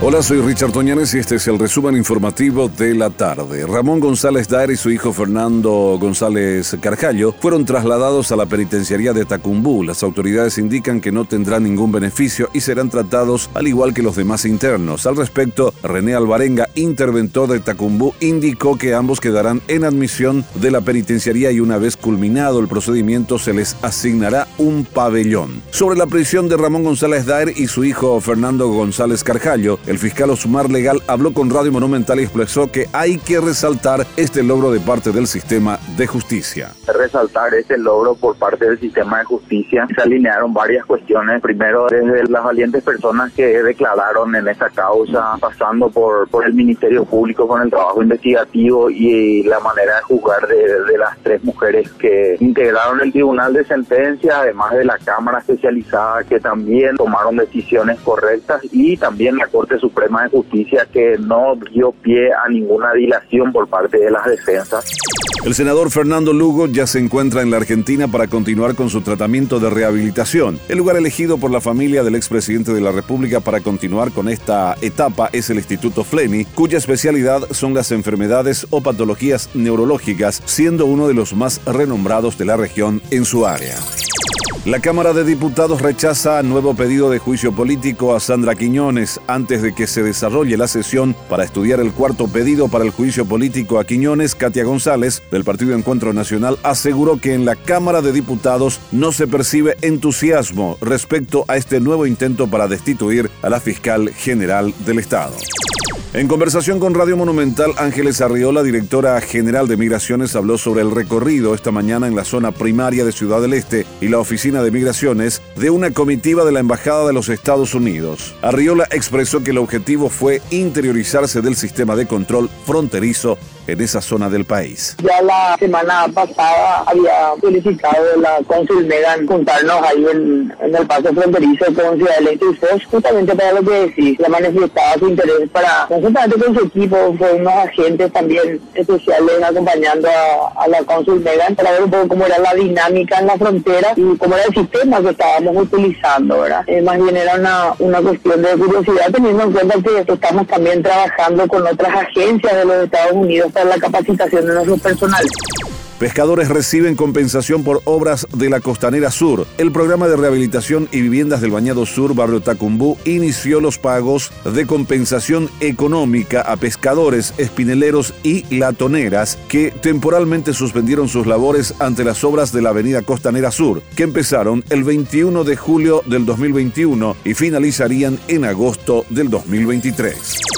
Hola, soy Richard Toñanes y este es el resumen informativo de la tarde. Ramón González Daer y su hijo Fernando González Carjallo fueron trasladados a la penitenciaría de Tacumbú. Las autoridades indican que no tendrán ningún beneficio y serán tratados al igual que los demás internos. Al respecto, René Alvarenga, interventor de Tacumbú, indicó que ambos quedarán en admisión de la penitenciaría y una vez culminado el procedimiento se les asignará un pabellón. Sobre la prisión de Ramón González Daer y su hijo Fernando González Carjallo, el fiscal Osumar Legal habló con Radio Monumental y expresó que hay que resaltar este logro de parte del sistema de justicia. Resaltar este logro por parte del sistema de justicia. Se alinearon varias cuestiones. Primero, desde las valientes personas que declararon en esta causa, pasando por, por el Ministerio Público con el trabajo investigativo y la manera de juzgar de, de las tres mujeres que integraron el Tribunal de Sentencia, además de la Cámara Especializada que también tomaron decisiones correctas y también la Corte Suprema de Justicia que no dio pie a ninguna dilación por parte de las defensas. El senador Fernando Lugo ya se encuentra en la Argentina para continuar con su tratamiento de rehabilitación. El lugar elegido por la familia del expresidente de la República para continuar con esta etapa es el Instituto Fleni, cuya especialidad son las enfermedades o patologías neurológicas, siendo uno de los más renombrados de la región en su área. La Cámara de Diputados rechaza nuevo pedido de juicio político a Sandra Quiñones antes de que se desarrolle la sesión para estudiar el cuarto pedido para el juicio político a Quiñones. Katia González, del Partido Encuentro Nacional, aseguró que en la Cámara de Diputados no se percibe entusiasmo respecto a este nuevo intento para destituir a la fiscal general del Estado. En conversación con Radio Monumental, Ángeles Arriola, directora general de Migraciones, habló sobre el recorrido esta mañana en la zona primaria de Ciudad del Este y la oficina de migraciones de una comitiva de la Embajada de los Estados Unidos. Arriola expresó que el objetivo fue interiorizarse del sistema de control fronterizo en esa zona del país. Ya la semana pasada había solicitado la cónsul Megan juntarnos ahí en, el paso fronterizo con Ciudad del Este y FOS, justamente para lo que decís, ya manifestaba su interés para, conjuntamente con su equipo, fue unos agentes también especiales acompañando a, la cónsul Megan para ver un poco cómo era la dinámica en la frontera y cómo era el sistema que estábamos utilizando, ¿verdad? Eh, más bien era una, una cuestión de curiosidad, teniendo en cuenta que estamos también trabajando con otras agencias de los Estados Unidos la capacitación de nuestro personal. Pescadores reciben compensación por obras de la Costanera Sur. El programa de rehabilitación y viviendas del Bañado Sur, barrio Tacumbú, inició los pagos de compensación económica a pescadores, espineleros y latoneras que temporalmente suspendieron sus labores ante las obras de la Avenida Costanera Sur, que empezaron el 21 de julio del 2021 y finalizarían en agosto del 2023.